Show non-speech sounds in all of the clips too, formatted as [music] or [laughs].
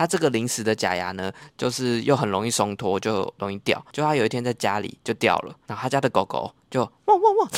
它这个临时的假牙呢，就是又很容易松脱，就容易掉。就他有一天在家里就掉了，然后他家的狗狗就汪汪汪。[laughs]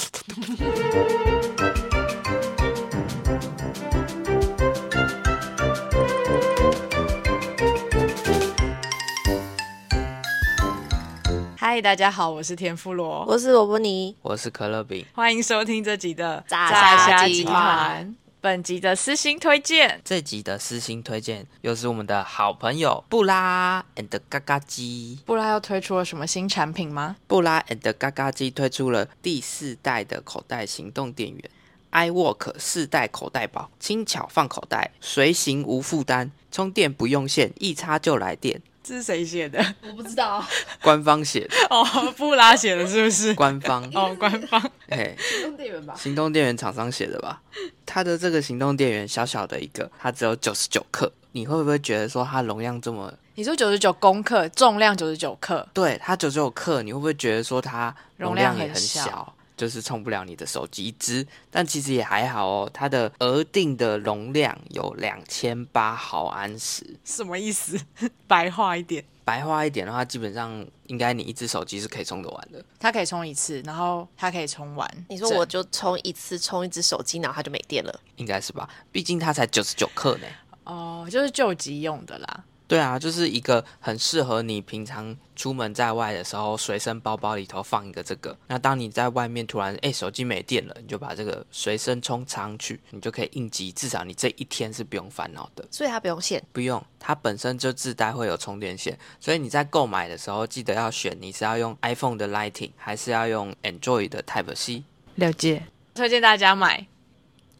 嗨，大家好，我是田富罗，我是萝卜泥，我是可乐饼，欢迎收听这集的炸虾集团。本集的私心推荐，这集的私心推荐又是我们的好朋友布拉 and 嘎嘎鸡。布拉又推出了什么新产品吗？布拉 and 嘎嘎鸡推出了第四代的口袋行动电源，iWork 四代口袋宝，轻巧放口袋，随行无负担，充电不用线，一插就来电。这是谁写的？我不知道，官方写的 [laughs] 哦，布拉写的，是不是？官方哦，官方，哎，行动电源吧？行动电源厂商写的吧？它的这个行动电源小小的一个，它只有九十九克，你会不会觉得说它容量这么？你说九十九公克，重量九十九克？对，它九十九克，你会不会觉得说它容量也很小？就是充不了你的手机一支，但其实也还好哦。它的额定的容量有两千八毫安时，什么意思？[laughs] 白话一点，白话一点的话，基本上应该你一只手机是可以充得完的。它可以充一次，然后它可以充完。你说我就充一次，充一只手机，然后它就没电了？应该是吧？毕竟它才九十九克呢。哦，就是救急用的啦。对啊，就是一个很适合你平常出门在外的时候，随身包包里头放一个这个。那当你在外面突然哎手机没电了，你就把这个随身充插上去，你就可以应急，至少你这一天是不用烦恼的。所以它不用线？不用，它本身就自带会有充电线。所以你在购买的时候记得要选你是要用 iPhone 的 Lightning 还是要用 Android 的 Type C。了解，推荐大家买。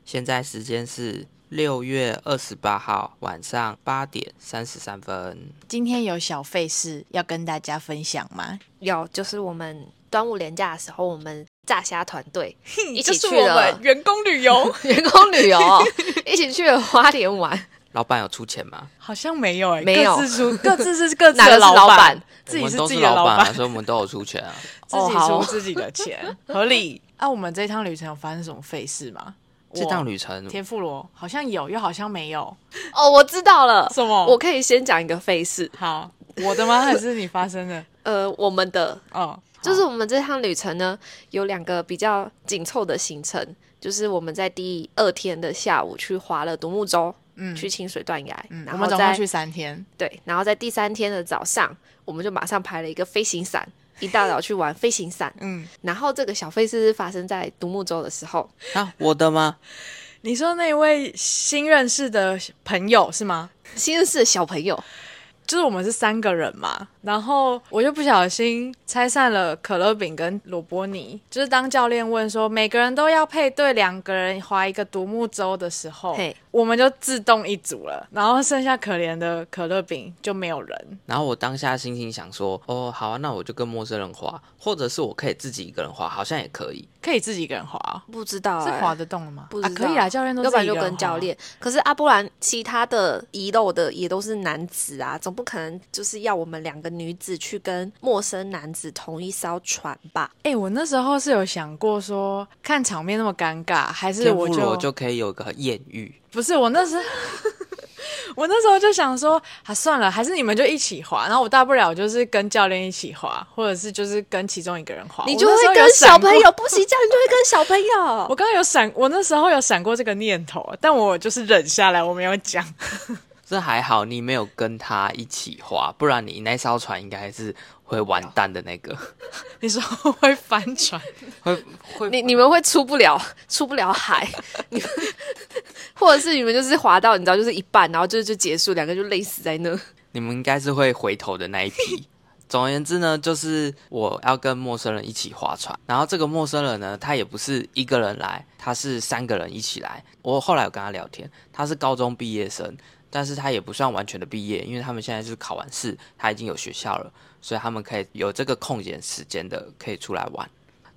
现在时间是。六月二十八号晚上八点三十三分，今天有小费事要跟大家分享吗？有，就是我们端午连假的时候，我们炸虾团队一起去了员工旅游，[laughs] 员工旅游 [laughs] 一起去了花莲玩。老板有出钱吗？好像没有哎、欸，没有，各自出，各自是 [laughs] 各自的老板，自己是自己的老板，所以我们都有出钱啊，自己出自己的钱，合理。那、啊、我们这趟旅程有发生什么费事吗？这趟旅程，天妇罗好像有，又好像没有。哦，我知道了，[laughs] 什么？我可以先讲一个费事。好，我的吗？还是你发生的？[laughs] 呃，我们的。哦，就是我们这趟旅程呢，有两个比较紧凑的行程，就是我们在第二天的下午去划了独木舟，嗯，去清水断崖，嗯，然后我们总共去三天。对，然后在第三天的早上，我们就马上排了一个飞行伞。一大早去玩飞行伞，嗯，然后这个小飞是发生在独木舟的时候。啊，我的吗？你说那位新认识的朋友是吗？新认识的小朋友，就是我们是三个人嘛。然后我就不小心拆散了可乐饼跟萝卜泥。就是当教练问说每个人都要配对两个人划一个独木舟的时候，嘿，我们就自动一组了。然后剩下可怜的可乐饼就没有人。然后我当下心情想说，哦，好啊，那我就跟陌生人划，或者是我可以自己一个人划，好像也可以。可以自己一个人划？不知道、欸、是划得动了吗？不知道、啊、可以啊，教练都。要不然就跟教练。可是啊，不然其他的遗漏的也都是男子啊，总不可能就是要我们两个女子去跟陌生男子同一艘船吧？哎、欸，我那时候是有想过说，看场面那么尴尬，还是我就我就可以有个艳遇？不是，我那时。[laughs] 我那时候就想说，啊，算了，还是你们就一起滑，然后我大不了就是跟教练一起滑，或者是就是跟其中一个人滑。你就会跟小朋友不行，这样你就会跟小朋友。[laughs] 我刚刚有闪，我那时候有闪过这个念头，但我就是忍下来，我没有讲。这还好，你没有跟他一起划，不然你那艘船应该是会完蛋的那个。[laughs] 你说会翻船？会 [laughs] 会？你你们会出不了，出不了海？你们 [laughs] 或者是你们就是划到你知道就是一半，然后就就结束，两个就累死在那。你们应该是会回头的那一批。总而言之呢，就是我要跟陌生人一起划船，然后这个陌生人呢，他也不是一个人来，他是三个人一起来。我后来有跟他聊天，他是高中毕业生。但是他也不算完全的毕业，因为他们现在是考完试，他已经有学校了，所以他们可以有这个空闲时间的，可以出来玩。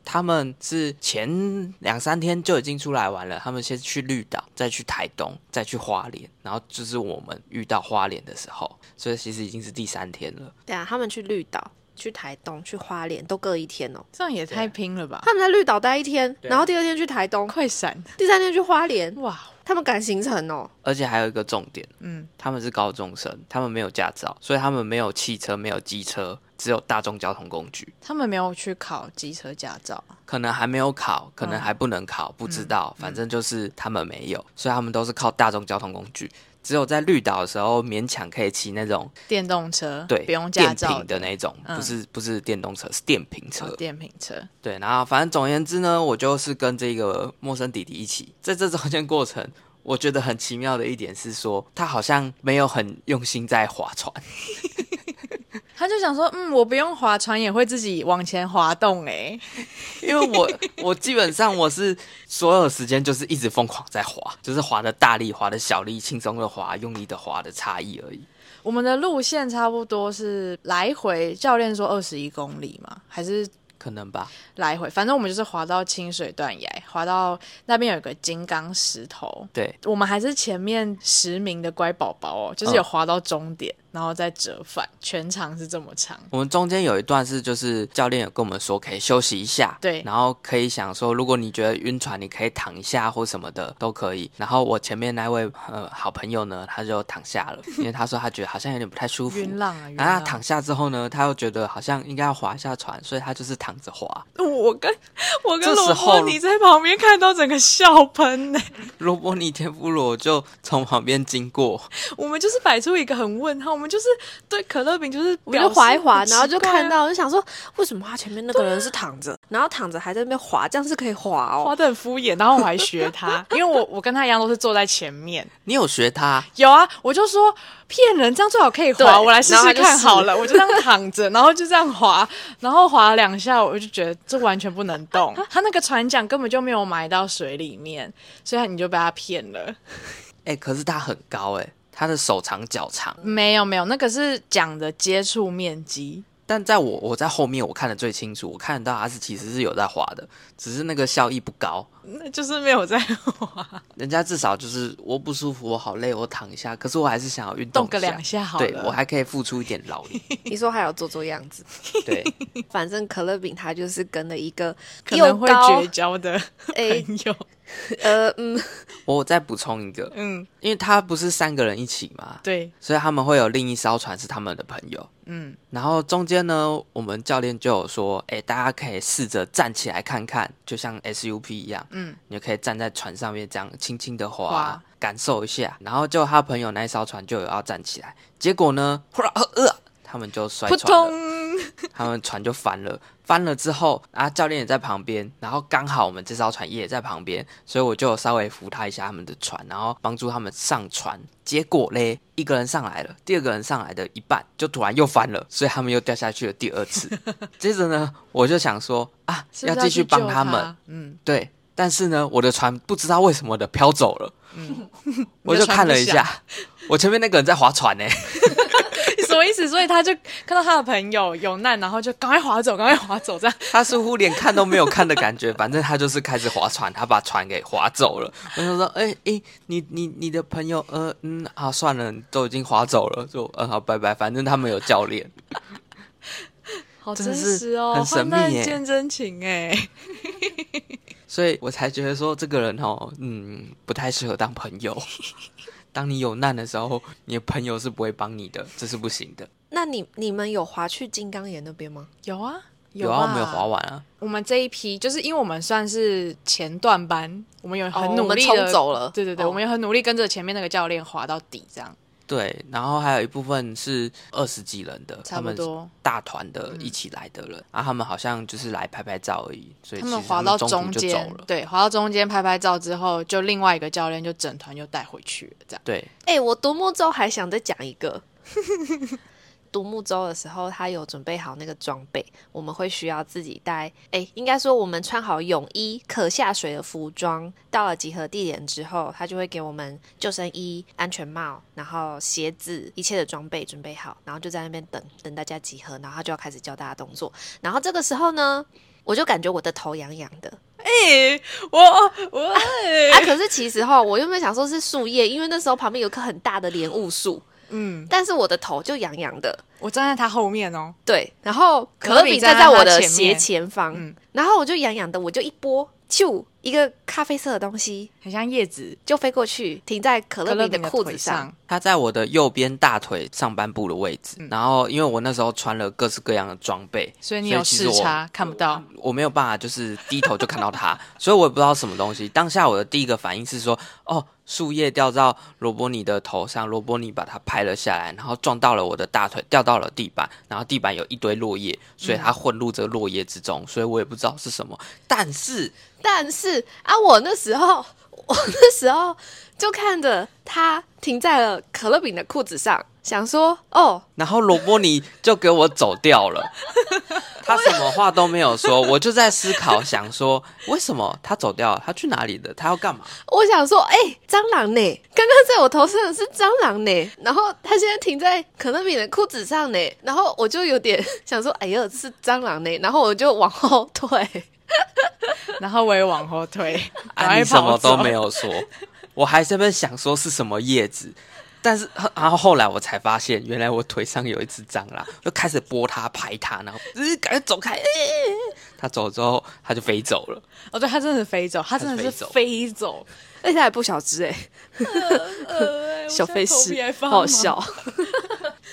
他们是前两三天就已经出来玩了，他们先去绿岛，再去台东，再去花莲，然后就是我们遇到花莲的时候，所以其实已经是第三天了。对啊，他们去绿岛、去台东、去花莲都各一天哦，这样也太拼了吧？他们在绿岛待一天，然后第二天去台东，快闪，第三天去花莲，哇！他们赶行程哦。而且还有一个重点，嗯，他们是高中生，他们没有驾照，所以他们没有汽车，没有机车，只有大众交通工具。他们没有去考机车驾照，可能还没有考，可能还不能考，不知道。反正就是他们没有，所以他们都是靠大众交通工具。只有在绿岛的时候，勉强可以骑那种电动车，对，不用驾照的那种，嗯、不是不是电动车，是电瓶车。哦、电瓶车，对。然后反正总而言之呢，我就是跟这个陌生弟弟一起，在这中间过程，我觉得很奇妙的一点是说，他好像没有很用心在划船。[laughs] 他就想说，嗯，我不用划船也会自己往前滑动哎，[laughs] 因为我我基本上我是所有时间就是一直疯狂在滑，就是滑的大力，滑的小力，轻松的滑，用力的滑的差异而已。我们的路线差不多是来回，教练说二十一公里嘛，还是？可能吧，来回，反正我们就是滑到清水断崖，滑到那边有个金刚石头。对，我们还是前面十名的乖宝宝哦，就是有滑到终点，嗯、然后再折返，全长是这么长。我们中间有一段是，就是教练有跟我们说可以休息一下，对，然后可以想说，如果你觉得晕船，你可以躺一下或什么的都可以。然后我前面那位呃好朋友呢，他就躺下了，[laughs] 因为他说他觉得好像有点不太舒服，晕浪啊。然后他躺下之后呢，他又觉得好像应该要划一下船，所以他就是躺。着滑，我跟我跟罗伯尼在旁边看到整个笑喷呢。罗伯尼天妇罗就从旁边经过，我们就是摆出一个很问号，我们就是对可乐饼就是我就滑一滑，然后就看到，就想说为什么他前面那个人是躺着，然后躺着还在那边滑，这样是可以滑哦，滑的很敷衍，然后我还学他，[laughs] 因为我我跟他一样都是坐在前面，你有学他？有啊，我就说骗人，这样最好可以滑，我来试试看好了，我就这样躺着，然后就这样滑，然后滑了两下。我就觉得这完全不能动，他那个船桨根本就没有埋到水里面，所以你就被他骗了。[laughs] 哎、欸，可是他很高哎、欸，他的手长脚长。没有没有，那个是桨的接触面积。但在我我在后面，我看得最清楚，我看得到他是其实是有在滑的，只是那个效益不高，那就是没有在滑。[laughs] 人家至少就是我不舒服，我好累，我躺一下，可是我还是想要运动，动个两下好了，对我还可以付出一点劳力。[laughs] 你说还要做做样子，对，[laughs] 反正可乐饼他就是跟了一个可能会绝交的朋友。欸 [laughs] 呃嗯，[laughs] 我再补充一个，嗯，因为他不是三个人一起嘛，对，所以他们会有另一艘船是他们的朋友，嗯，然后中间呢，我们教练就有说，哎，大家可以试着站起来看看，就像 SUP 一样，嗯，你就可以站在船上面这样轻轻的滑，感受一下，然后就他朋友那一艘船就有要站起来，结果呢，忽然呃，他们就摔船了，他们船就翻了。翻了之后，啊，教练也在旁边，然后刚好我们这艘船也在旁边，所以我就稍微扶他一下他们的船，然后帮助他们上船。结果嘞，一个人上来了，第二个人上来的一半就突然又翻了，所以他们又掉下去了第二次。接着呢，我就想说啊，是是要要继续帮他们，他嗯，对。但是呢，我的船不知道为什么的飘走了，[laughs] 嗯，我就看了一下，我前面那个人在划船呢。什么意思？所以他就看到他的朋友有难，然后就赶快划走，赶快划走，这样。他似乎连看都没有看的感觉，反正他就是开始划船，他把船给划走了。我就说：“哎、欸、哎、欸，你你你的朋友，呃嗯，啊算了，都已经划走了，就嗯好拜拜。反正他们有教练，好真实哦，很神秘耶，见真情哎。[laughs] 所以我才觉得说这个人哦，嗯，不太适合当朋友。”当你有难的时候，你的朋友是不会帮你的，[laughs] 这是不行的。那你你们有滑去金刚岩那边吗？有啊，有啊，我们有滑完啊。我们这一批就是因为我们算是前段班，我们有很努力的、走了。对对对，哦、我们有很努力跟着前面那个教练滑到底，这样。对，然后还有一部分是二十几人的，差不多他们大团的一起来的人，然后、嗯啊、他们好像就是来拍拍照而已，所以他们滑到中间，对，滑到中间拍拍照之后，就另外一个教练就整团又带回去了，这样。对，哎、欸，我独木舟还想再讲一个。[laughs] 独木舟的时候，他有准备好那个装备，我们会需要自己带。哎，应该说我们穿好泳衣、可下水的服装，到了集合地点之后，他就会给我们救生衣、安全帽，然后鞋子，一切的装备准备好，然后就在那边等等大家集合，然后他就要开始教大家动作。然后这个时候呢，我就感觉我的头痒痒的。哎，我我啊，啊，可是其实哈，我又没有想说是树叶，因为那时候旁边有棵很大的莲雾树。嗯，但是我的头就痒痒的，我站在他后面哦。对，然后可乐饼站在我的斜前方，嗯、然后我就痒痒的，我就一拨，就一个咖啡色的东西，很像叶子，就飞过去，停在可乐饼的裤子上。他在我的右边大腿上半部的位置。嗯、然后，因为我那时候穿了各式各样的装备，所以你有视差看不到我。我没有办法，就是低头就看到他，所以我也不知道什么东西。当下我的第一个反应是说：“哦，树叶掉到罗伯尼的头上，罗伯尼把它拍了下来，然后撞到了我的大腿，掉到了地板，然后地板有一堆落叶，所以它混入这个落叶之中，所以我也不知道是什么。但是。”但是啊，我那时候，我那时候就看着他停在了可乐饼的裤子上，想说哦，然后罗伯尼就给我走掉了，[laughs] 他什么话都没有说，我就在思考，想说为什么他走掉了，他去哪里了？他要干嘛？我想说，哎、欸，蟑螂呢？刚刚在我头上的是蟑螂呢，然后他现在停在可乐饼的裤子上呢，然后我就有点想说，哎呀，是蟑螂呢，然后我就往后退。[laughs] 然后我也往后退，啊，你什么都没有说，我还在那边想说是什么叶子，但是然后后来我才发现，原来我腿上有一只蟑螂，就开始拨它、拍它，然后赶紧走开。它走之后，它就飞走了。哦，对，它真的是飞走，它真的是飞走，而且它还不小只 [laughs] 哎，小飞狮，好好笑。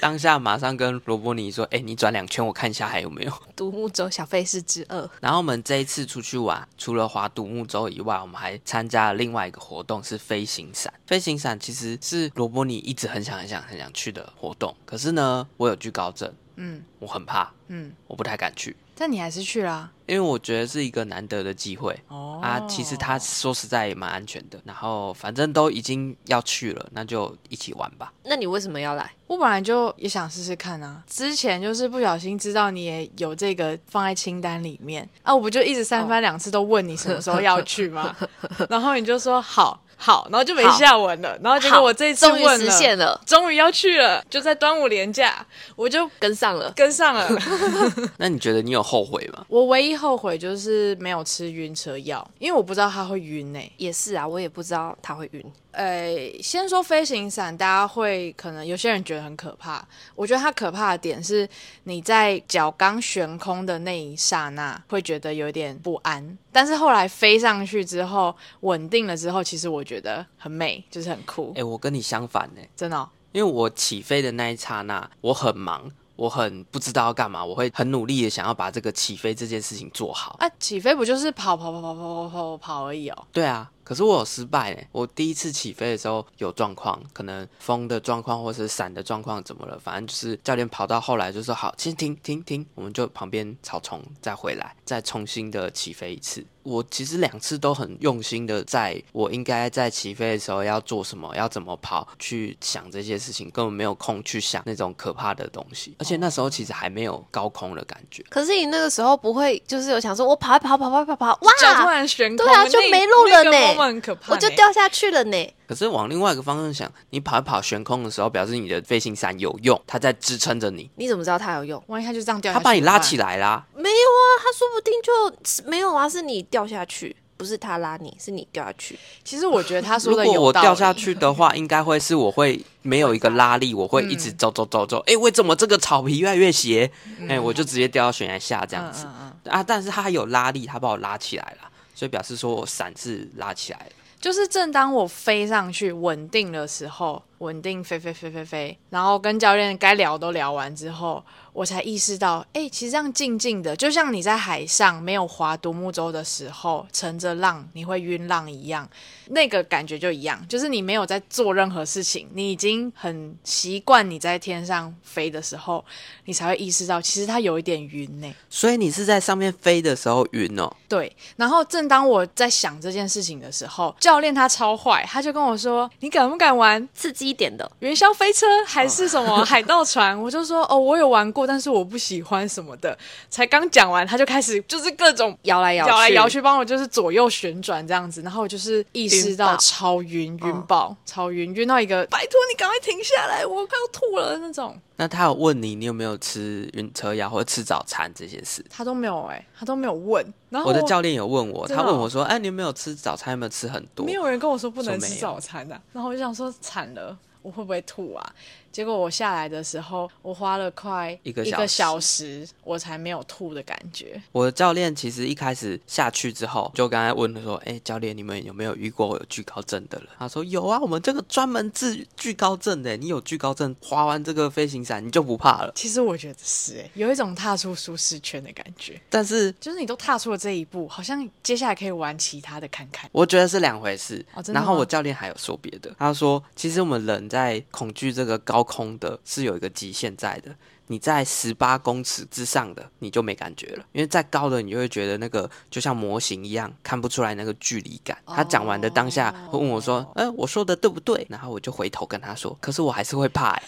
当下马上跟罗伯尼说：“哎、欸，你转两圈，我看一下还有没有 [laughs] 独木舟小费是之二。[laughs] ”然后我们这一次出去玩，除了划独木舟以外，我们还参加了另外一个活动，是飞行伞。飞行伞其实是罗伯尼一直很想、很想、很想去的活动，可是呢，我有惧高症，嗯，我很怕，嗯，我不太敢去。但你还是去啦，因为我觉得是一个难得的机会哦啊，其实他说实在也蛮安全的，然后反正都已经要去了，那就一起玩吧。那你为什么要来？我本来就也想试试看啊，之前就是不小心知道你也有这个放在清单里面啊，我不就一直三番两次都问你什么时候要去吗？哦、[laughs] 然后你就说好。好，然后就没下文了。然后结果我这次问了，终于实现了，终于要去了，就在端午连假，我就跟上了，跟上了。[laughs] 那你觉得你有后悔吗？我唯一后悔就是没有吃晕车药，因为我不知道他会晕诶。也是啊，我也不知道他会晕。呃，先说飞行伞，大家会可能有些人觉得很可怕。我觉得它可怕的点是，你在脚刚悬空的那一刹那会觉得有点不安，但是后来飞上去之后，稳定了之后，其实我觉得很美，就是很酷。哎，我跟你相反呢，真的哦，因为我起飞的那一刹那，我很忙。我很不知道要干嘛，我会很努力的想要把这个起飞这件事情做好。啊，起飞不就是跑跑跑跑跑跑跑跑而已哦？对啊，可是我有失败哎，我第一次起飞的时候有状况，可能风的状况或是伞的状况怎么了？反正就是教练跑到后来就说好，先停停停，我们就旁边草丛再回来，再重新的起飞一次。我其实两次都很用心的，在我应该在起飞的时候要做什么，要怎么跑，去想这些事情，根本没有空去想那种可怕的东西。而且那时候其实还没有高空的感觉。可是你那个时候不会，就是有想说，我跑跑跑跑跑跑，哇，脚突然悬空，对啊，就没路了呢，可怕，我就掉下去了呢。可是往另外一个方向想，你跑一跑悬空的时候，表示你的飞行伞有用，它在支撑着你。你怎么知道它有用？万一它就这样掉下去，它把你拉起来啦？没有啊，它说不定就没有啊，是你掉下去。不是他拉你，是你掉下去。其实我觉得他说的，如果我掉下去的话，[laughs] 应该会是我会没有一个拉力，我会一直走走走走。哎、嗯，为什么这个草皮越来越斜？哎、嗯，我就直接掉到悬崖下这样子、嗯嗯嗯、啊！但是他还有拉力，他把我拉起来了，所以表示说我伞是拉起来。就是正当我飞上去稳定的时候，稳定飞飞飞飞飞，然后跟教练该聊都聊完之后。我才意识到，哎、欸，其实这样静静的，就像你在海上没有划独木舟的时候，乘着浪你会晕浪一样，那个感觉就一样，就是你没有在做任何事情，你已经很习惯你在天上飞的时候，你才会意识到，其实它有一点晕呢。所以你是在上面飞的时候晕哦？对。然后正当我在想这件事情的时候，教练他超坏，他就跟我说：“你敢不敢玩刺激一点的元宵飞车，还是什么海盗船？”我就说：“哦，我有玩过。”但是我不喜欢什么的，才刚讲完，他就开始就是各种摇来摇，摇来摇去，帮我就是左右旋转这样子，然后我就是意识到超晕，晕爆，嗯、超晕，晕到一个，拜托你赶快停下来，我快要吐了那种。那他有问你，你有没有吃晕车药或者吃早餐这些事？他都没有哎、欸，他都没有问。然后我的教练有问我，他问我说：“哎，你有没有吃早餐？有没有吃很多？”没有人跟我说不能吃早餐的、啊。然后我就想说，惨了，我会不会吐啊？结果我下来的时候，我花了快一个一个小时，我才没有吐的感觉。我的教练其实一开始下去之后，就刚才问他说：“哎、欸，教练，你们有没有遇过有惧高症的人？”他说：“有啊，我们这个专门治惧高症的。你有惧高症，滑完这个飞行伞，你就不怕了。[laughs] ”其实我觉得是哎，有一种踏出舒适圈的感觉。但是就是你都踏出了这一步，好像接下来可以玩其他的看看。我觉得是两回事。然后我教练还有说别的，他说：“其实我们人在恐惧这个高空的是有一个极限在的。你在十八公尺之上的，你就没感觉了，因为再高的，你就会觉得那个就像模型一样，看不出来那个距离感。”他讲完的当下，会问我说：“哎，我说的对不对？”然后我就回头跟他说：“可是我还是会怕。[laughs] ”哎。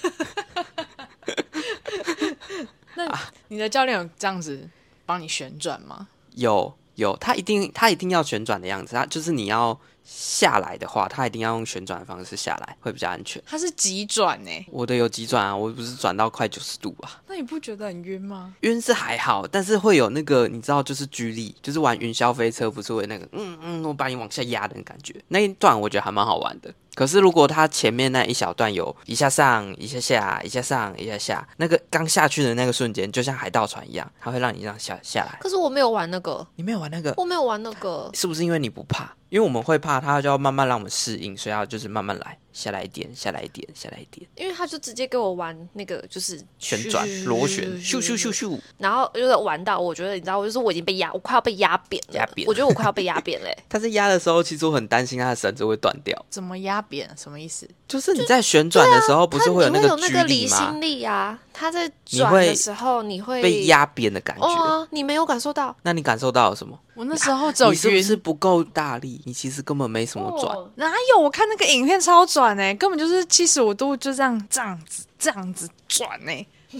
那你的教练有这样子帮你旋转吗？有有，他一定他一定要旋转的样子，他就是你要下来的话，它一定要用旋转的方式下来，会比较安全。它是急转呢？我的有急转啊，我不是转到快九十度啊？那你不觉得很晕吗？晕是还好，但是会有那个你知道，就是居力，就是玩云霄飞车，不是会那个嗯嗯，我把你往下压的感觉，那一段我觉得还蛮好玩的。可是，如果它前面那一小段有一下上一下下，一下上一下下，那个刚下去的那个瞬间，就像海盗船一样，它会让你这样下下来。可是我没有玩那个，你没有玩那个，我没有玩那个，是不是因为你不怕？因为我们会怕，它就要慢慢让我们适应，所以要就是慢慢来。下来一点，下来一点，下来一点。因为他就直接给我玩那个，就是旋转螺旋，咻咻咻咻。然后就是玩到，我觉得你知道，我就是我已经被压，我快要被压扁了。压扁。我觉得我快要被压扁嘞。[laughs] 他在压的时候，其实我很担心他的绳子会断掉。怎么压扁？什么意思？就是你在旋转的时候，不是会有那个那离吗？离心力啊，他在转的时候，你会被压扁的感觉。哦，你没有感受到？那你感受到了什么？我那时候走，你是不是不够大力？你其实根本没什么转。哪有？我看那个影片超转哎，根本就是。七十五度就这样这样子这样子转哎、欸，[laughs]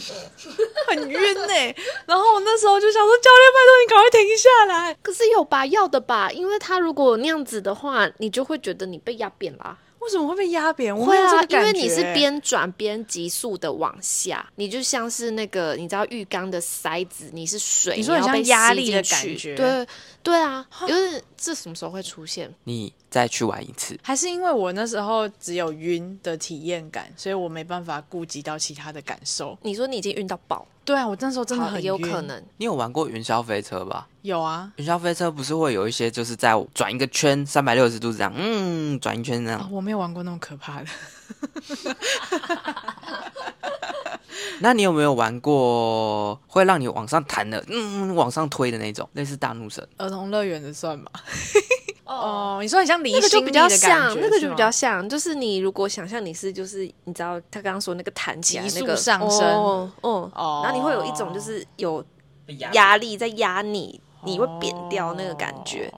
很晕哎、欸。然后我那时候就想说，教练，拜托你赶快停下来。可是有吧要的吧？因为他如果那样子的话，你就会觉得你被压扁啦。为什么会被压扁？会啊，因为你是边转边急速的往下，你就像是那个你知道浴缸的塞子，你是水，你说很像压力的感觉。对对啊，因为这什么时候会出现？你再去玩一次，还是因为我那时候只有晕的体验感，所以我没办法顾及到其他的感受。你说你已经晕到爆？对啊，我那时候真的很有可能。你有玩过云霄飞车吧？有啊，云霄飞车不是会有一些就是在转一个圈三百六十度这样，嗯，转一圈这样。哦，我没有玩过那么可怕的。[laughs] [laughs] 那你有没有玩过会让你往上弹的，嗯，往上推的那种，类似大怒神？儿童乐园的算吗？哦，[laughs] 你说很像离心力的感觉，那个就比较像，那个就比较像，就是你如果想象你是，就是你知道他刚刚说那个弹起来那个上升，哦，哦，哦，然后你会有一种就是有压力在压你，你会扁掉那个感觉。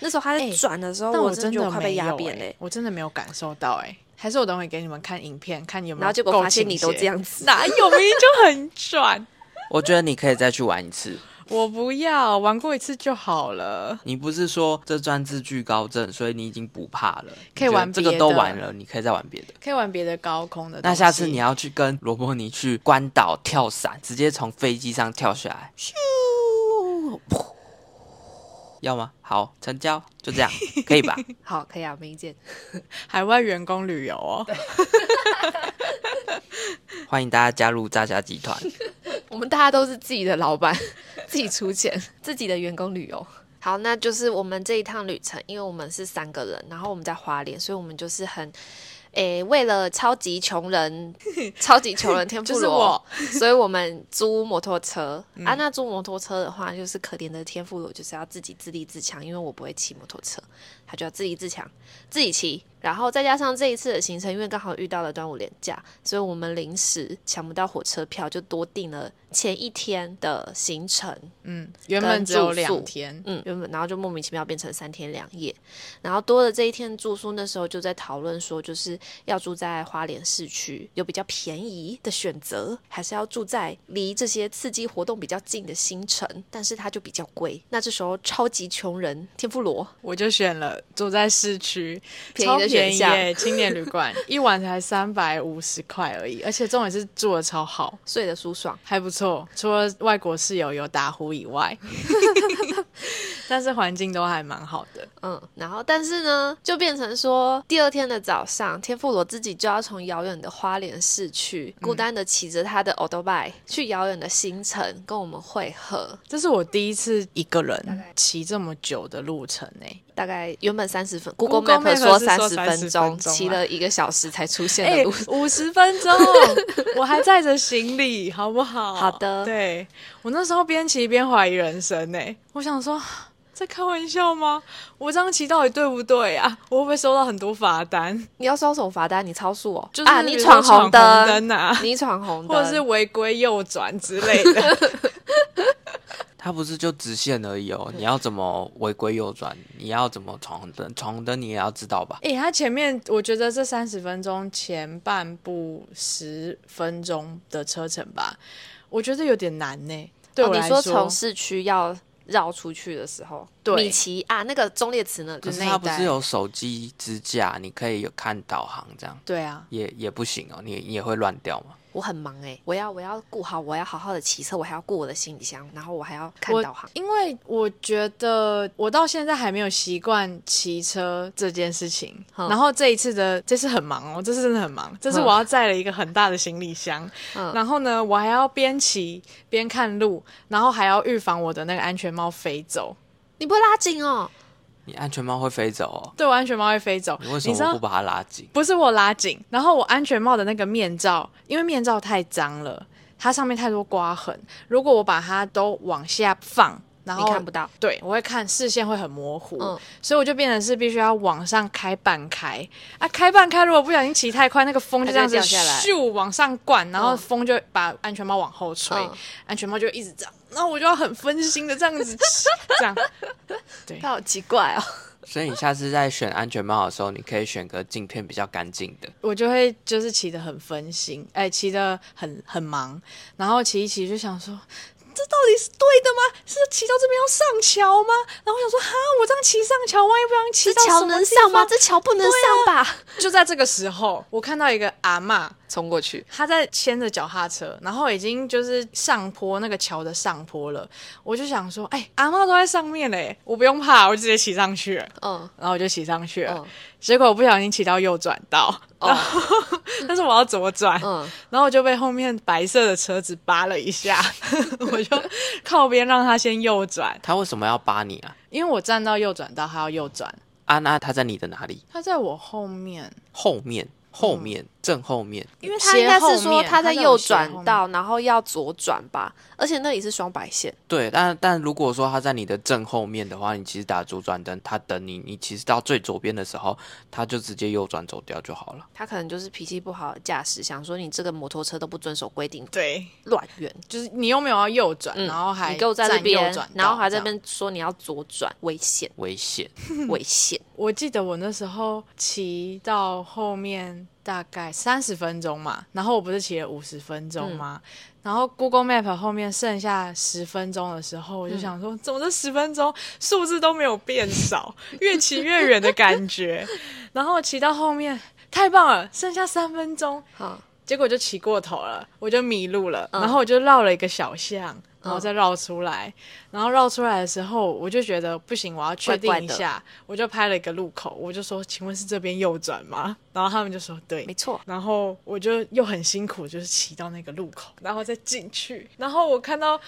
那时候他在转的时候，我真的快被压扁嘞，我真的没有感受到哎。还是我等会给你们看影片，看你有没有。然后结果发现你都这样子，哪有？明明就很转。[laughs] 我觉得你可以再去玩一次。我不要，玩过一次就好了。你不是说这专治惧高症，所以你已经不怕了？可以玩别的。这个都玩了，你可以再玩别的。可以玩别的高空的。那下次你要去跟罗伯尼去关岛跳伞，直接从飞机上跳下来。咻！要吗？好，成交，就这样，[laughs] 可以吧？[laughs] 好，可以啊，没意见。[laughs] 海外员工旅游哦，欢迎大家加入诈虾集团。我们大家都是自己的老板，自己出钱，自己的员工旅游。好，那就是我们这一趟旅程，因为我们是三个人，然后我们在花莲，所以我们就是很。诶，为了超级穷人，[laughs] 超级穷人天妇罗，所以我们租摩托车、嗯、啊。那租摩托车的话，就是可怜的天妇罗就是要自己自立自强，因为我不会骑摩托车，他就要自立自强，自己骑。然后再加上这一次的行程，因为刚好遇到了端午连假，所以我们临时抢不到火车票，就多订了前一天的行程。嗯，原本只有两天，嗯，原本然后就莫名其妙变成三天两夜，然后多了这一天住宿，那时候就在讨论说，就是要住在花莲市区有比较便宜的选择，还是要住在离这些刺激活动比较近的新城，但是它就比较贵。那这时候超级穷人天妇罗，我就选了住在市区便宜的。便宜耶，青年旅馆一晚才三百五十块而已，而且重点是住的超好，睡得舒爽，还不错。除了外国室友有打呼以外，[laughs] 但是环境都还蛮好的。嗯，然后但是呢，就变成说第二天的早上，天妇罗自己就要从遥远的花莲市区，孤单的骑着他的欧多拜去遥远的新城跟我们会合。这是我第一次一个人骑这么久的路程呢、欸。大概原本三十分，Google Map 说三十分钟，骑了一个小时才出现的路，五十分钟，[laughs] 我还载着行李，好不好？好的。对，我那时候边骑边怀疑人生呢、欸，我想说，在开玩笑吗？我这样骑到底对不对啊？我会不会收到很多罚单？你要收什么罚单？你超速哦，就是、啊、你闯红灯啊，你闯红灯，或者是违规右转之类的。[laughs] 它不是就直线而已哦，你要怎么违规右转？你要怎么闯红灯？闯红灯你也要知道吧？诶、欸，它前面我觉得这三十分钟前半部十分钟的车程吧，我觉得有点难呢。对我来说，哦、你说从市区要绕出去的时候，对米奇啊，那个中列词呢？可是它不是有手机支架，你可以有看导航这样？对啊，也也不行哦，你你也会乱掉吗？我很忙哎、欸，我要我要顾好，我要好好的骑车，我还要顾我的行李箱，然后我还要看导航。因为我觉得我到现在还没有习惯骑车这件事情。嗯、然后这一次的这次很忙哦，这次真的很忙。这次我要载了一个很大的行李箱，嗯、然后呢，我还要边骑边看路，然后还要预防我的那个安全帽飞走。你不会拉紧哦？你安全帽会飞走哦？对，我安全帽会飞走。你为什么不把它拉紧？不是我拉紧，然后我安全帽的那个面罩，因为面罩太脏了，它上面太多刮痕。如果我把它都往下放，然后你看不到。对，我会看视线会很模糊，嗯，所以我就变成是必须要往上开半开啊，开半开。如果不小心骑太快，那个风就这样子咻往上灌，然后风就把安全帽往后吹，嗯，安全帽就一直这样。然后我就要很分心的这样子骑，这样，对，他好奇怪哦。[laughs] 所以你下次在选安全帽的时候，你可以选个镜片比较干净的。我就会就是骑得很分心，哎，骑得很很忙，然后骑一骑就想说。这到底是对的吗？是骑到这边要上桥吗？然后我想说，哈，我这样骑上桥，万一不小心骑到什么桥能上吗？这桥不能上吧？啊、就在这个时候，我看到一个阿嬷冲过去，他在牵着脚踏车，然后已经就是上坡那个桥的上坡了。我就想说，哎，阿嬷都在上面嘞，我不用怕，我直接骑上去。嗯，然后我就骑上去了。嗯结果我不小心骑到右转道，oh. [laughs] 但是我要左转，嗯，然后我就被后面白色的车子扒了一下，[laughs] 我就靠边让他先右转。他为什么要扒你啊？因为我站到右转道，他要右转。啊，那他在你的哪里？他在我后面。后面。后面、嗯、正后面，因为他应该是说他在右转道，然后要左转吧，而且那里是双白线。对，但但如果说他在你的正后面的话，你其实打左转灯，他等你，你其实到最左边的时候，他就直接右转走掉就好了。他可能就是脾气不好的驾驶，想说你这个摩托车都不遵守规定，对，乱 [laughs] 源，就是你又没有要右转，嗯、然后还你给我在这边，然后还在那边说你要左转，危险，危险，危险。[laughs] 我记得我那时候骑到后面。大概三十分钟嘛，然后我不是骑了五十分钟吗？嗯、然后 Google Map 后面剩下十分钟的时候，我就想说，嗯、怎么这十分钟数字都没有变少，越骑越远的感觉。[laughs] 然后骑到后面，太棒了，剩下三分钟，好，结果就骑过头了，我就迷路了，嗯、然后我就绕了一个小巷。然后再绕出来，然后绕出来的时候，我就觉得不行，我要确定一下，怪怪我就拍了一个路口，我就说：“请问是这边右转吗？”然后他们就说：“对，没错。”然后我就又很辛苦，就是骑到那个路口，然后再进去。然后我看到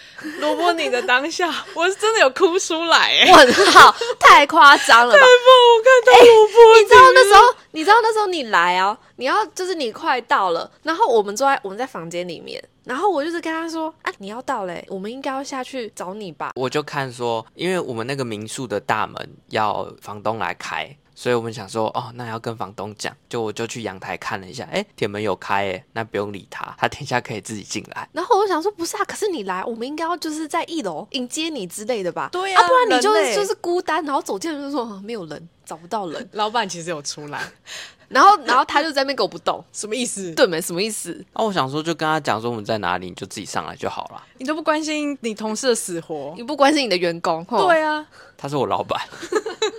罗伯尼的当下，我是真的有哭出来，哎，我好，太夸张了吧？太棒！我看到罗伯尼，你知道那时候，你知道那时候你来哦，你要就是你快到了，然后我们坐在我们在房间里面。然后我就是跟他说：“啊，你要到嘞，我们应该要下去找你吧。”我就看说，因为我们那个民宿的大门要房东来开，所以我们想说，哦，那要跟房东讲。就我就去阳台看了一下，哎，铁门有开，哎，那不用理他，他等一下可以自己进来。然后我想说，不是啊，可是你来，我们应该要就是在一楼迎接你之类的吧？对呀、啊，啊，不然你就是就是孤单，然后走进来就说没有人，找不到人。[laughs] 老板其实有出来。然后，然后他就在那边给我不动，什么意思？对没？什么意思？啊，我想说，就跟他讲说我们在哪里，你就自己上来就好了。你都不关心你同事的死活，你不关心你的员工，对啊，他是我老板。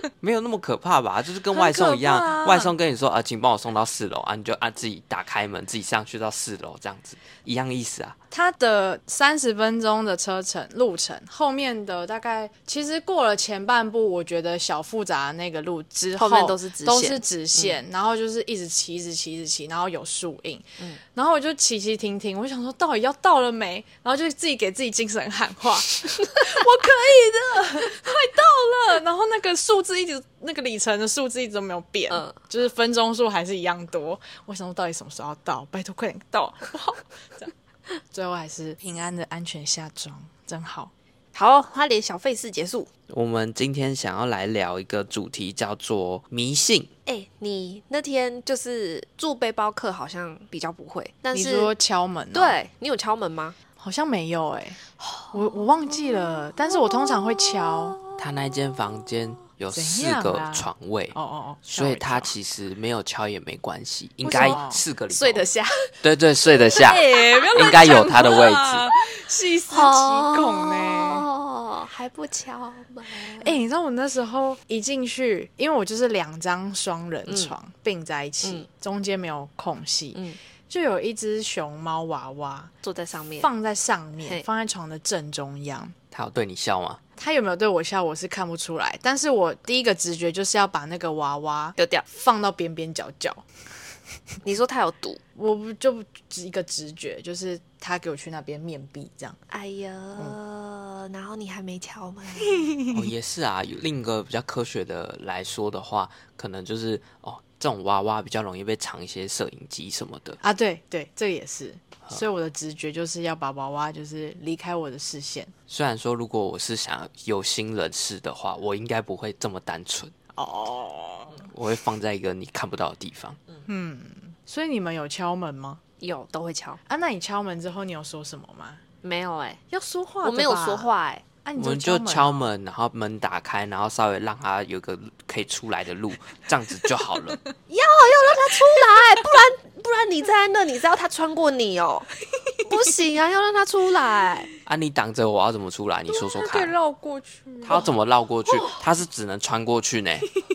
[laughs] 没有那么可怕吧？就是跟外送一样，啊、外送跟你说啊，请帮我送到四楼啊，你就按自己打开门，自己上去到四楼这样子，一样意思啊。它的三十分钟的车程路程，后面的大概其实过了前半部，我觉得小复杂的那个路之后，后面都是直线，都是直线，嗯、然后就是一直骑，一直骑，一直骑，然后有树荫，嗯，然后我就骑骑停停，我想说到底要到了没？然后就自己给自己精神喊话，[laughs] 我可以的，快到了。然后那个数字一直，那个里程的数字一直都没有变，嗯，就是分钟数还是一样多。我想说到底什么时候要到？拜托快点到，好？这样。最后还是平安的安全下庄，真好。好，花莲小费事结束。我们今天想要来聊一个主题，叫做迷信。哎、欸，你那天就是住背包客，好像比较不会。但是你说敲门、喔，对，你有敲门吗？好像没有哎、欸，我我忘记了。但是我通常会敲。他那间房间。有四个床位，哦哦哦，所以他其实没有敲也没关系，应该四个里睡得下。对对，睡得下，[laughs] 应该有他的位置。细思极恐呢，哦，还不敲门？哎，你知道我那时候一进去，因为我就是两张双人床并在一起，中间没有空隙，就有一只熊猫娃娃坐在上面，放在上面，放在床的正中央。他有对你笑吗？他有没有对我笑，我是看不出来。但是我第一个直觉就是要把那个娃娃丢掉，放到边边角角。[laughs] 你说他有毒，我不就只一个直觉，就是他给我去那边面壁这样。哎呀，嗯、然后你还没敲门？哦，也是啊。有另一个比较科学的来说的话，可能就是哦，这种娃娃比较容易被藏一些摄影机什么的啊。对对，这个也是。所以我的直觉就是要把娃娃就是离开我的视线。虽然说，如果我是想要有心人士的话，我应该不会这么单纯哦。我会放在一个你看不到的地方。嗯，所以你们有敲门吗？有，都会敲。啊，那你敲门之后，你有说什么吗？没有哎、欸，要说话，我没有说话哎、欸。啊、我们就敲门，然后门打开，然后稍微让他有个可以出来的路，这样子就好了。[laughs] 要要让他出来，不然不然你在那，你知道他穿过你哦。[laughs] 不行啊，要让他出来。啊，你挡着我要怎么出来？你说说看。可以绕过去。他要怎么绕过去？他是只能穿过去呢。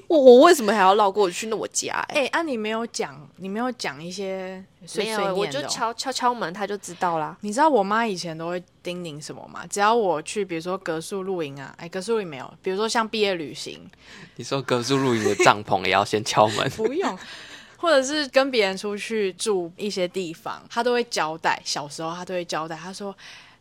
我我为什么还要绕过去？那我家哎、欸。哎，啊，你没有讲，你没有讲一些没有，我就敲敲敲门，他就知道啦。你知道我妈以前都会叮咛什么吗？只要我去，比如说格数露营啊，哎，格数露营没有。比如说像毕业旅行，你说格数露营的帐篷也要先敲门？[laughs] 不用。或者是跟别人出去住一些地方，他都会交代。小时候他都会交代，他说，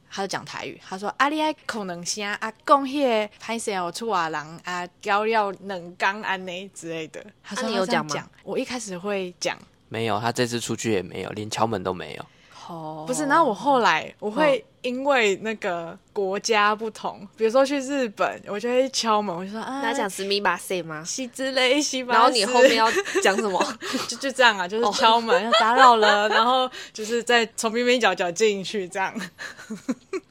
他就讲台语，他说：“阿里爱可能先啊，讲些歹势哦，厝啊人啊，交料冷刚安呢之类的。”他说：“你有讲吗？”我一开始会讲，没有。他这次出去也没有，连敲门都没有。哦，不是。然后我后来我会因为那个。国家不同，比如说去日本，我就会敲门，我就说啊，那讲すみません吗？西之类西吧。然后你后面要讲什么？[laughs] 就就这样啊，就是敲门，要打扰了，然后就是再从边边角角进去，这样。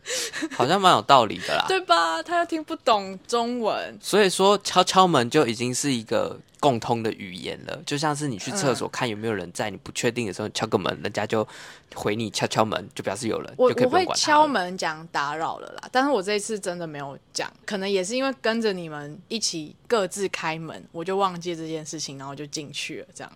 [laughs] 好像蛮有道理的啦，对吧？他又听不懂中文，所以说敲敲门就已经是一个共通的语言了，就像是你去厕所看有没有人在，你不确定的时候敲个门，人家就回你敲敲门，就表示有人，我就会敲门讲打扰了啦。但是我这一次真的没有讲，可能也是因为跟着你们一起各自开门，我就忘记这件事情，然后就进去了。这样，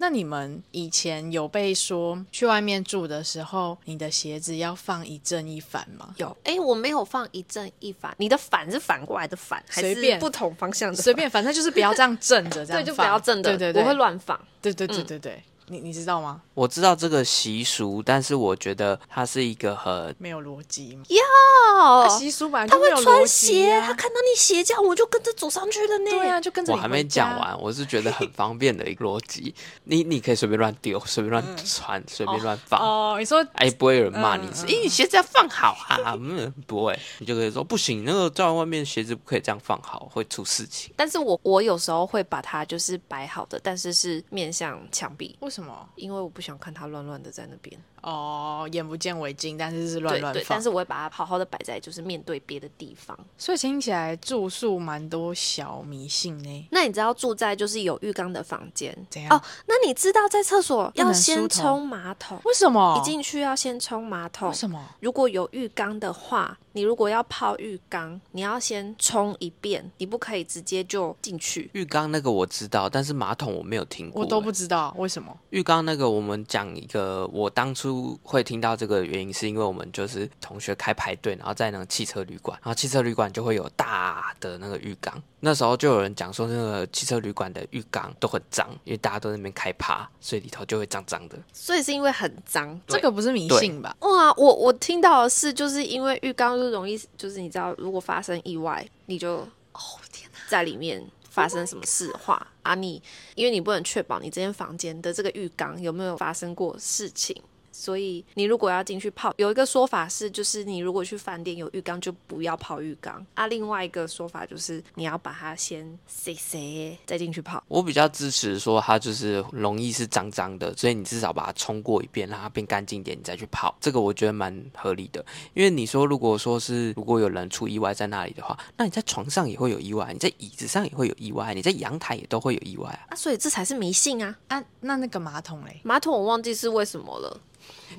那你们以前有被说去外面住的时候，你的鞋子要放一正一反吗？有，哎、欸，我没有放一正一反，你的反是反过来的反，随便不同方向的，随便，反正就是不要这样正着，[laughs] 这样对，就不要正的，对对对，我会乱放，对对对对对。嗯你你知道吗？我知道这个习俗，但是我觉得它是一个很没有逻辑嘛。要习俗吧，他会穿鞋，他看到你鞋这样，我就跟着走上去了呢。对啊，就跟着。我还没讲完，我是觉得很 [laughs] 方便的一个逻辑。你你可以随便乱丢，随便乱穿，随便乱放。哦，你说哎，不会有人骂你，是哎，你鞋子要放好啊。嗯，不会，你就可以说不行，那个在外面鞋子不可以这样放好，会出事情。但是我我有时候会把它就是摆好的，但是是面向墙壁。为什什么？因为我不想看它乱乱的在那边。哦，眼不见为净，但是是乱乱放。对，但是我会把它好好的摆在就是面对别的地方。所以听起来住宿蛮多小迷信呢。那你知道住在就是有浴缸的房间怎样？哦，那你知道在厕所要先冲马桶？为什么？一进去要先冲马桶？为什么？如果有浴缸的话，你如果要泡浴缸，你要先冲一遍，你不可以直接就进去。浴缸那个我知道，但是马桶我没有听过，我都不知道为什么。浴缸那个我们讲一个，我当初。会听到这个原因，是因为我们就是同学开排队，然后在那个汽车旅馆，然后汽车旅馆就会有大的那个浴缸。那时候就有人讲说，那个汽车旅馆的浴缸都很脏，因为大家都在那边开趴，所以里头就会脏脏的。所以是因为很脏，这个不是迷信吧？哇，我我听到的是，就是因为浴缸就容易，就是你知道，如果发生意外，你就哦天哪，在里面。发生什么事的话啊，你因为你不能确保你这间房间的这个浴缸有没有发生过事情。所以你如果要进去泡，有一个说法是，就是你如果去饭店有浴缸，就不要泡浴缸啊。另外一个说法就是你要把它先洗洗再进去泡。我比较支持说它就是容易是脏脏的，所以你至少把它冲过一遍，让它变干净点，你再去泡。这个我觉得蛮合理的。因为你说如果说是如果有人出意外在那里的话，那你在床上也会有意外，你在椅子上也会有意外，你在阳台也都会有意外啊。啊，所以这才是迷信啊啊！那那个马桶嘞？马桶我忘记是为什么了。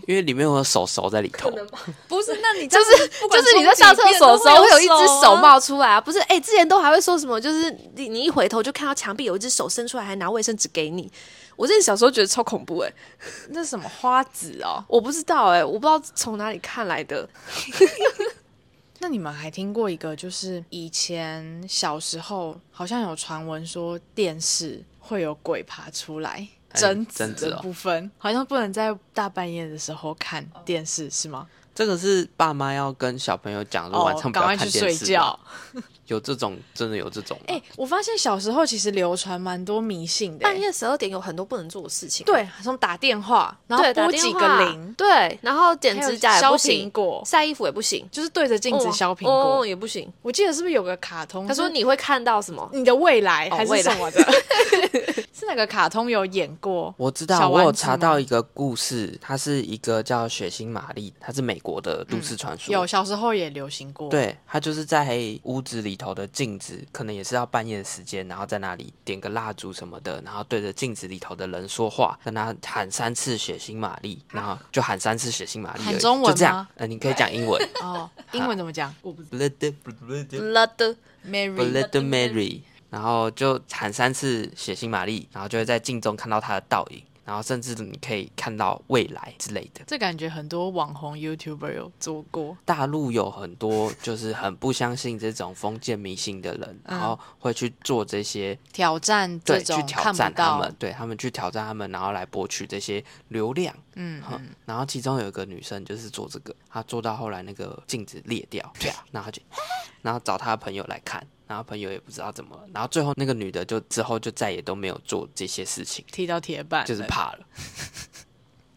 因为里面有手手在里头，不是？那你就是就是你在上厕所的时候会有一只手冒出来啊？不是？哎、欸，之前都还会说什么？就是你你一回头就看到墙壁有一只手伸出来，还拿卫生纸给你。我之前小时候觉得超恐怖哎、欸，[laughs] 那是什么花子哦？我不知道哎、欸，我不知道从哪里看来的。[laughs] 那你们还听过一个，就是以前小时候好像有传闻说电视会有鬼爬出来。贞子的部分、哦、好像不能在大半夜的时候看电视，是吗？这个是爸妈要跟小朋友讲，说晚上不要看电视。赶快去睡觉。有这种，真的有这种。哎、欸，我发现小时候其实流传蛮多迷信的。半夜十二点有很多不能做的事情。对，从打电话，然后拨几个铃，对，然后剪指甲也不行，果晒衣服也不行，就是对着镜子削苹果、哦、也不行。我记得是不是有个卡通？他说你会看到什么？你的未来还是什么的？[laughs] 哦、是哪个卡通有演过？我知道，我有查到一个故事，它是一个叫血腥玛丽，它是美国的都市传说、嗯。有小时候也流行过。对，它就是在屋子里头的镜子。可能也是要半夜的时间，然后在那里点个蜡烛什么的，然后对着镜子里头的人说话，跟他喊三次血腥玛丽，然后就喊三次血腥玛丽，喊中文？就这样，呃，你可以讲英文 [laughs] 哦，英文怎么讲？Blood Blood Mary Blood Mary，然后就喊三次血腥玛丽，然后就会在镜中看到他的倒影。然后甚至你可以看到未来之类的，这感觉很多网红 YouTuber 有做过。大陆有很多就是很不相信这种封建迷信的人，然后会去做这些挑战，对，去挑战他们，对他们去挑战他们，然后来博取这些流量。嗯，嗯，然后其中有一个女生就是做这个，她做到后来那个镜子裂掉，对啊，然后就，[laughs] 然后找她的朋友来看。然后朋友也不知道怎么，然后最后那个女的就之后就再也都没有做这些事情，踢到铁板，就是怕了。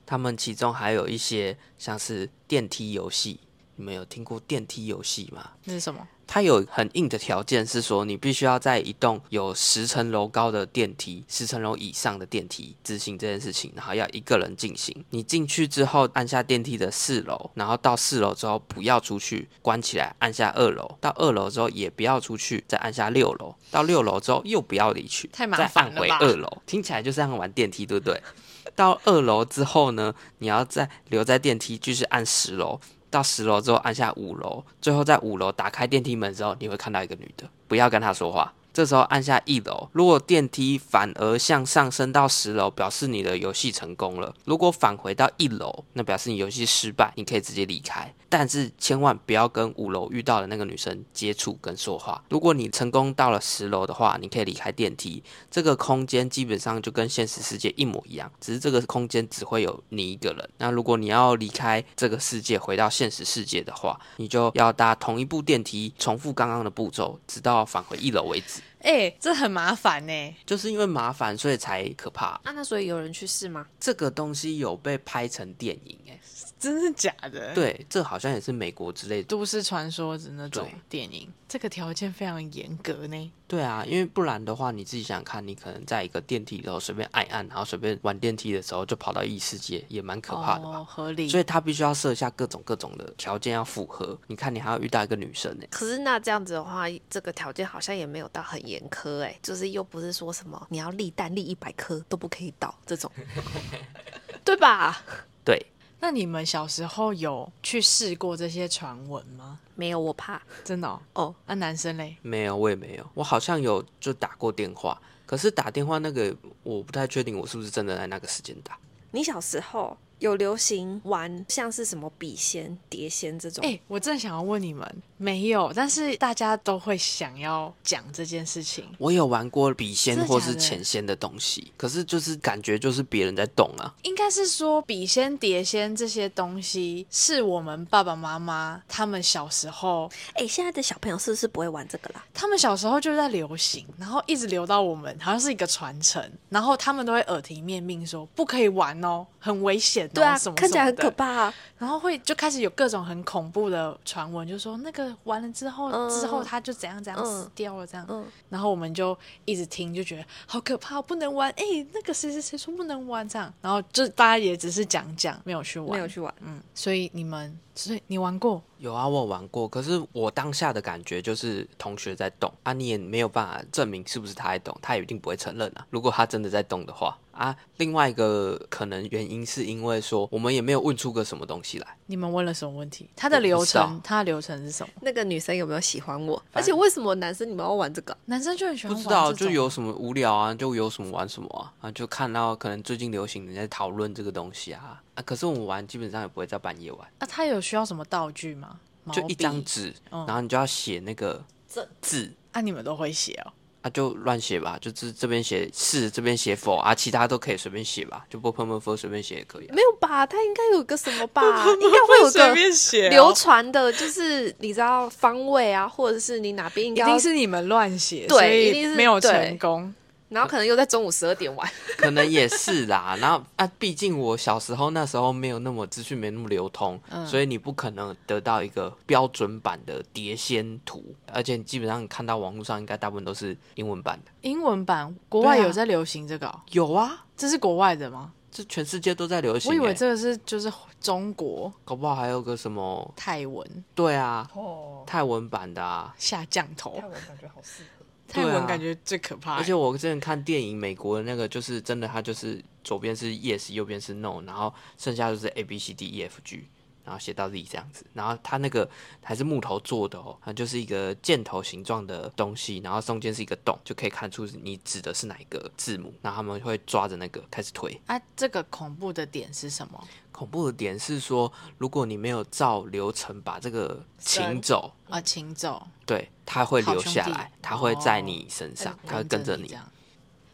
他们其中还有一些像是电梯游戏，你们有听过电梯游戏吗？那是什么？它有很硬的条件，是说你必须要在一栋有十层楼高的电梯、十层楼以上的电梯执行这件事情，然后要一个人进行。你进去之后按下电梯的四楼，然后到四楼之后不要出去，关起来按下二楼，到二楼之后也不要出去，再按下六楼，到六楼之后又不要离去，太麻烦了？再按回二楼。听起来就像玩电梯，对不对？[laughs] 到二楼之后呢，你要再留在电梯继续按十楼。到十楼之后按下五楼，最后在五楼打开电梯门之后，你会看到一个女的，不要跟她说话。这时候按下一楼，如果电梯反而向上升到十楼，表示你的游戏成功了；如果返回到一楼，那表示你游戏失败，你可以直接离开。但是千万不要跟五楼遇到的那个女生接触跟说话。如果你成功到了十楼的话，你可以离开电梯。这个空间基本上就跟现实世界一模一样，只是这个空间只会有你一个人。那如果你要离开这个世界，回到现实世界的话，你就要搭同一部电梯，重复刚刚的步骤，直到返回一楼为止。哎、欸，这很麻烦呢。就是因为麻烦，所以才可怕。啊，那所以有人去试吗？这个东西有被拍成电影，哎，真是假的？对，这好像也是美国之类的都市传说的那种电影。这个条件非常严格呢。对啊，因为不然的话，你自己想想看，你可能在一个电梯里头随便按按，然后随便玩电梯的时候就跑到异世界，也蛮可怕的吧？哦，合理。所以他必须要设下各种各种的条件要符合。你看，你还要遇到一个女生呢。可是那这样子的话，这个条件好像也没有到很严苛哎，就是又不是说什么你要立蛋立一百颗都不可以倒这种，[laughs] 对吧？对。那你们小时候有去试过这些传闻吗？没有，我怕。真的哦。哦，那男生嘞？没有，我也没有。我好像有就打过电话，可是打电话那个我不太确定我是不是真的在那个时间打。你小时候？有流行玩像是什么笔仙、碟仙这种？哎、欸，我正想要问你们，没有，但是大家都会想要讲这件事情。我有玩过笔仙或是钱仙的东西，可是就是感觉就是别人在动啊。应该是说笔仙、碟仙这些东西是我们爸爸妈妈他们小时候。哎、欸，现在的小朋友是不是不会玩这个啦？他们小时候就在流行，然后一直流到我们，好像是一个传承，然后他们都会耳提面命说不可以玩哦，很危险。对啊，什么什么看起来很可怕啊。然后会就开始有各种很恐怖的传闻，就说那个完了之后，嗯、之后他就怎样怎样死掉了这样。嗯、然后我们就一直听，就觉得好可怕，不能玩。哎，那个谁谁谁说不能玩这样。然后就大家也只是讲讲，没有去玩，没有去玩。嗯，所以你们，所以你玩过？有啊，我有玩过。可是我当下的感觉就是同学在动啊，你也没有办法证明是不是他在动，他也一定不会承认啊。如果他真的在动的话。啊，另外一个可能原因是因为说我们也没有问出个什么东西来。你们问了什么问题？他的流程，他的流程是什么？那个女生有没有喜欢我？而且为什么男生你们要玩这个？男生就很喜欢玩。不知道，就有什么无聊啊，就有什么玩什么啊，啊，就看到可能最近流行人在讨论这个东西啊啊，可是我们玩基本上也不会在半夜玩。那、啊、他有需要什么道具吗？就一张纸，然后你就要写那个字字。啊，你们都会写哦。啊，就乱写吧，就是这边写是，这边写否啊，其他都可以随便写吧，就不喷不喷随便写也可以、啊。没有吧？他应该有个什么吧？应该会有个流传的，就是你知道方位啊，或者是你哪边应该一定是你们乱写，对，一定是没有成功。然后可能又在中午十二点玩，[laughs] 可能也是啦。然后啊，毕竟我小时候那时候没有那么资讯没那么流通，嗯、所以你不可能得到一个标准版的碟仙图，而且基本上你看到网络上应该大部分都是英文版的。英文版国外有在流行这个、哦？有啊，这是国外的吗？这全世界都在流行、欸。我以为这个是就是中国，搞不好还有个什么泰文？对啊，哦、泰文版的啊，下降头。泰文感觉好适合。泰文感觉最可怕、欸啊，而且我之前看电影，美国的那个就是真的，它就是左边是 yes，右边是 no，然后剩下就是 a b c d e f g。然后写到 Z 这样子，然后它那个还是木头做的哦，它就是一个箭头形状的东西，然后中间是一个洞，就可以看出你指的是哪一个字母。然后他们会抓着那个开始推。啊，这个恐怖的点是什么？恐怖的点是说，如果你没有照流程把这个请走啊，请走，对，它会留下来，它会在你身上，它会跟着你。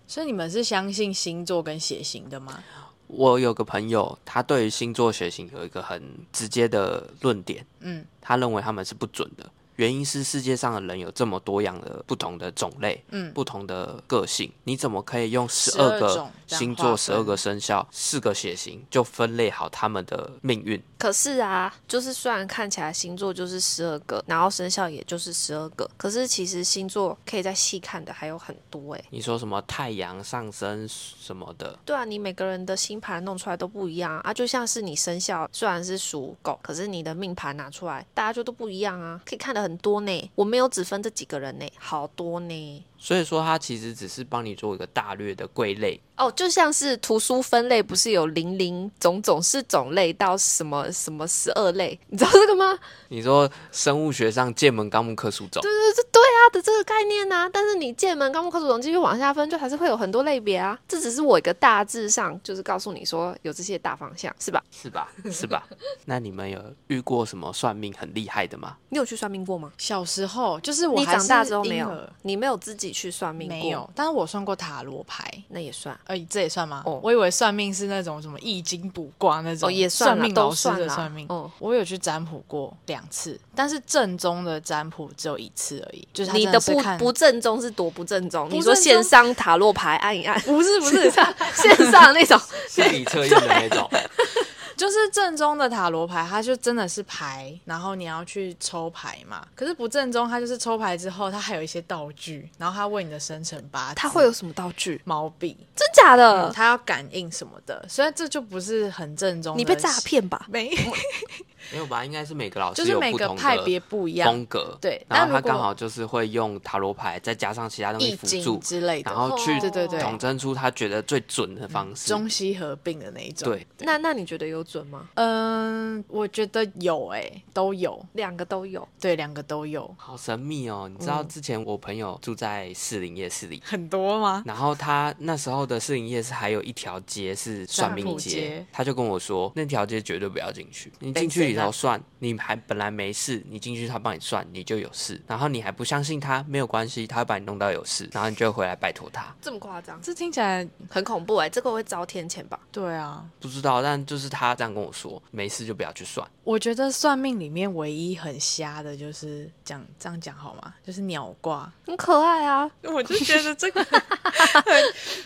所以你们是相信星座跟血型的吗？我有个朋友，他对于星座血型有一个很直接的论点，嗯，他认为他们是不准的。原因是世界上的人有这么多样的不同的种类，嗯，不同的个性，你怎么可以用十二个星座、十二个生肖、四个血型就分类好他们的命运？可是啊，就是虽然看起来星座就是十二个，然后生肖也就是十二个，可是其实星座可以再细看的还有很多哎。你说什么太阳上升什么的？对啊，你每个人的星盘弄出来都不一样啊，就像是你生肖虽然是属狗，可是你的命盘拿出来，大家就都不一样啊，可以看得很。很多呢，我没有只分这几个人呢，好多呢。所以说，它其实只是帮你做一个大略的归类哦，就像是图书分类，不是有零零总总是种类到什么什么十二类，你知道这个吗？[laughs] 你说生物学上界门纲目科属种，对对对对啊的这个概念啊。但是你界门纲目科属种继续往下分，就还是会有很多类别啊。这只是我一个大致上就是告诉你说有这些大方向，是吧？是吧？是吧？那你们有遇过什么算命很厉害的吗？你有去算命过吗？小时候就是我，你长大之后没有，你没有自己。去算命没有，但是我算过塔罗牌，那也算，呃，这也算吗？哦，我以为算命是那种什么易经卜卦那种，哦，也算，算命老师的算命。哦，我有去占卜过两次，但是正宗的占卜只有一次而已，就是他你的不不正宗是多不正宗？不你说线上塔罗牌按一按，不是不是，[laughs] 线上那种，心理测验的那种。就是正宗的塔罗牌，它就真的是牌，然后你要去抽牌嘛。可是不正宗，它就是抽牌之后，它还有一些道具，然后它为你的生辰八字，它会有什么道具？毛笔，真假的？嗯它要感应什么的，所以这就不是很正宗。你被诈骗吧？没，没有吧？应该是每个老师就是每有不同的个派别不一样风格，对然后他刚好就是会用塔罗牌，再加上其他东西辅助，之类的，然后去对对对，统称出他觉得最准的方式。中西合并的那一种。对，那那你觉得有准吗？嗯，我觉得有诶、都有，两个都有。对，两个都有，好神秘哦！你知道之前我朋友住在士林夜市里，很多吗？然后他那时候的士林夜市还有一条街是算命街街，他就跟我说那条街绝对不要进去，你进去头算，你还本来没事，你进去他帮你算，你就有事，然后你还不相信他，没有关系，他会把你弄到有事，然后你就会回来拜托他。这么夸张？这听起来，很恐怖哎、这个会遭天谴吧？对啊，不知道，但就是他这样跟我说，没事就不要去算。我觉得算命里面唯一很瞎的就是讲这样讲好吗？就是鸟卦，很可爱啊！[laughs] 我就觉得这个 [laughs] 很，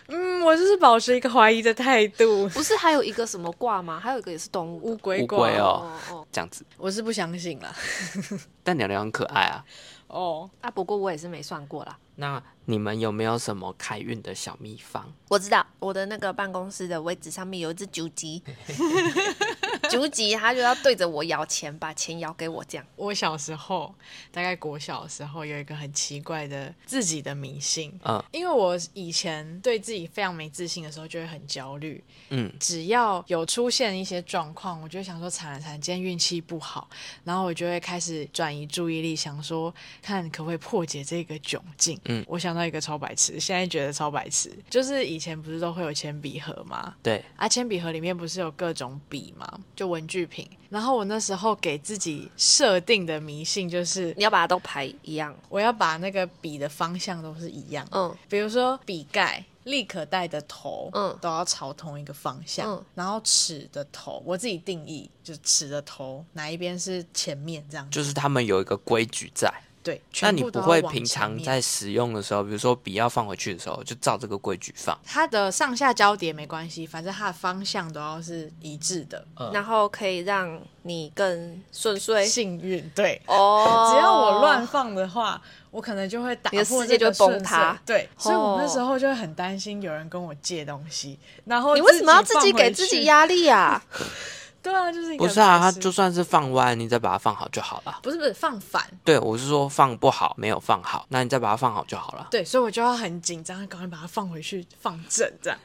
嗯，我就是保持一个怀疑的态度。不是还有一个什么卦吗？还有一个也是动物乌龟乌卦龟哦这样子，我是不相信啦。[laughs] 但鸟鸟很可爱啊。哦，啊！不过我也是没算过啦。那你们有没有什么开运的小秘方？我知道我的那个办公室的位置上面有一只酒鸡，[laughs] 竹鸡它就要对着我摇钱，把钱摇给我这样。[laughs] 我小时候大概国小的时候有一个很奇怪的自己的迷信，嗯因为我以前对自己非常没自信的时候，就会很焦虑。嗯，只要有出现一些状况，我就想说惨了惨了，今天运气不好，然后我就会开始转移注意力，想说看可不可以破解这个窘境。嗯我想到一个超白痴，现在觉得超白痴，就是以前不是都会有铅笔盒吗？对，啊，铅笔盒里面不是有各种笔吗？就文具品。然后我那时候给自己设定的迷信就是，你要把它都排一样。我要把那个笔的方向都是一样。嗯，比如说笔盖、立可带的头，嗯都要朝同一个方向。嗯然后尺的头，我自己定义，就是尺的头哪一边是前面这样。就是他们有一个规矩在。对，那你不会平常在使用的时候，比如说笔要放回去的时候，就照这个规矩放。它的上下交叠没关系，反正它的方向都要是一致的。嗯然后可以让你更顺遂。幸运对。哦，[laughs] 只要我乱放的话，我可能就会打你的破世界就会这个顺崩塌遂对，所以我那哦时候就会很担心有人跟我借东西，然后你为什么要自己给自己去？压力啊？[laughs] 对啊，就是不是啊，白痴它就算是放歪，你再把它放好就好了。不是不是放反，对，我是说放不好，没有放好，那你再把它放好就好了。对，所以我就要很紧张，赶快把它放回去，放正，这样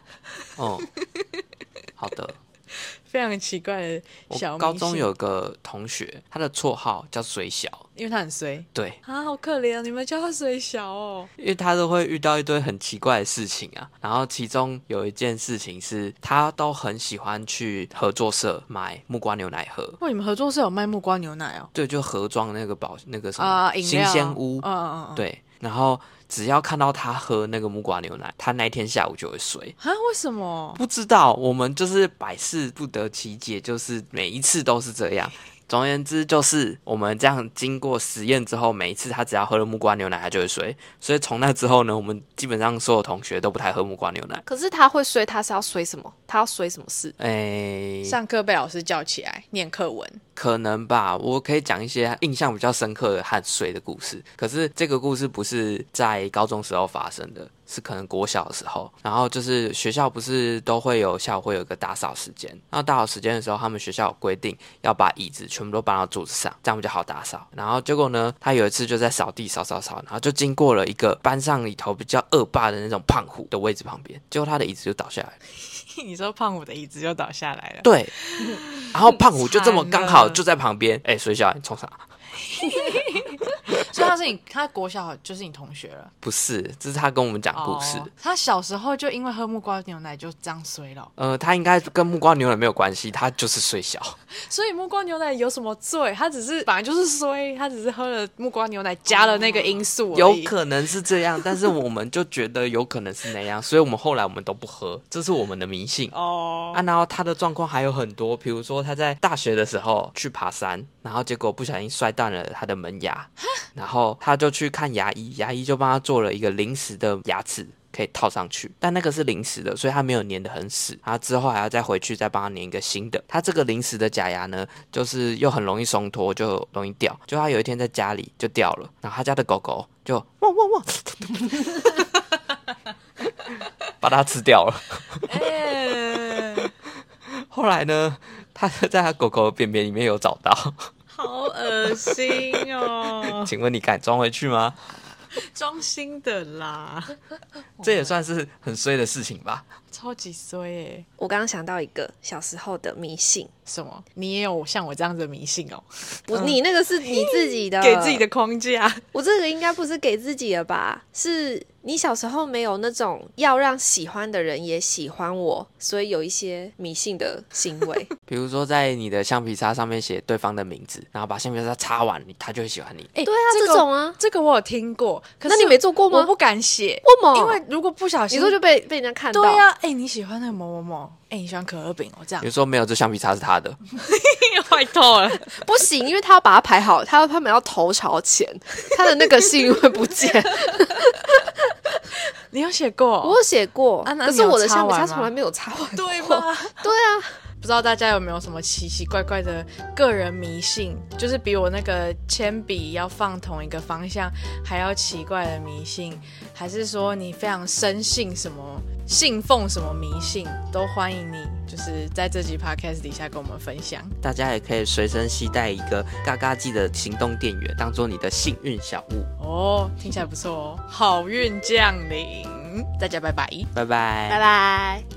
哦、好的。非常奇怪的小高中有个同学，他的绰号叫水小，因为他很衰对，啊，好可怜，你们叫他水小哦。因为他都会遇到一堆很奇怪的事情啊。然后其中有一件事情是，他都很喜欢去合作社买木瓜牛奶喝。哇，你们合作社有卖木瓜牛奶哦？对，就盒装那个保那个什么、啊，饮新料鲜屋，嗯嗯嗯，对。然后只要看到他喝那个木瓜牛奶，他那一天下午就会睡。啊，为什么？不知道，我们就是百思不得其解，就是每一次都是这样。总而言之，就是我们这样经过实验之后，每一次他只要喝了木瓜牛奶，他就会睡。所以从那之后呢，我们基本上所有同学都不太喝木瓜牛奶。可是他会睡，他是要睡什么？他要睡什么事？诶，上课被老师叫起来念课文，可能吧，我可以讲一些印象比较深刻的和睡的故事。可是这个故事不是在高中时候发生的，是可能国小的时候。然后就是学校不是都会有下午会有一个打扫时间，然后打扫时间的时候，他们学校有规定要把椅子全部都搬到桌子上，这样比较好打扫。然后结果呢，他有一次就在扫地扫扫扫，然后就经过了一个班上里头比较恶霸的那种胖虎的位置旁边，结果他的椅子就倒下来了。[laughs] 你说胖虎的椅子就倒下来了。对，然后胖虎就这么 [laughs] 刚好就在旁边，哎，水小你冲啥？所以他是你，他国小就是你同学了。不是，这是他跟我们讲故事。哦他小时候就因为喝木瓜牛奶就这样衰了，呃，他应该跟木瓜牛奶没有关系，他就是睡小。[laughs] 所以木瓜牛奶有什么罪？他只是本来就是衰，他只是喝了木瓜牛奶加了那个因素而有。可能是这样，但是我们就觉得有可能是那样，所以我们后来我们都不喝，这是我们的迷信。哦，啊，然后他的状况还有很多，比如说他在大学的时候去爬山，然后结果不小心摔断了他的门牙，然后他就去看牙医，牙医就帮他做了一个临时的牙齿可以套上去，但那个是临时的，所以他没有粘得很死。他之后还要再回去再帮他粘一个新的。他这个临时的假牙呢，就是又很容易松脱，就容易掉。就他有一天在家里就掉。了，然后他家的狗狗就汪汪汪，把它吃掉。了。后来呢，他在他狗狗的便便里面有找到，好恶心哦！[laughs] 请问你敢装回去吗？装新的啦，这也算是很衰的事情吧？超级衰耶！我刚刚想到一个小时候的迷信，什么？你也有像我这样子的迷信哦？不，你那个是你自己的，[laughs] 给自己的框架。我这个应该不是给自己的吧？是。你小时候没有那种要让喜欢的人也喜欢我，所以有一些迷信的行为，[laughs] 比如说在你的橡皮擦上面写对方的名字，然后把橡皮擦擦完，他就会喜欢你。哎、欸，对啊，这，种啊，这个我有听过，可是那你没做过吗？我不敢写，为什么？因为如果不小心，你说就被被人家看到。对呀、啊，哎、欸，你喜欢那个某某某，哎、欸，你喜欢可乐饼哦，这样。比如说没有，这橡皮擦是他的，[laughs] 坏透了，不行，因为他要把它排好，他他们要头朝前，他的那个信会不见。[laughs] 你有写过？我有写过，啊、可是我的橡皮擦从来没有擦完。对吗？[laughs] 对啊，不知道大家有没有什么奇奇怪怪的个人迷信，就是比我那个铅笔要放同一个方向还要奇怪的迷信，还是说你非常深信什么、信奉什么迷信，都欢迎你，就是在这集 podcast 底下跟我们分享。大家也可以随身携带一个嘎嘎记的行动电源，当做你的幸运小物。哦，听起来不错哦，好运降临，大家拜拜，拜拜，拜拜。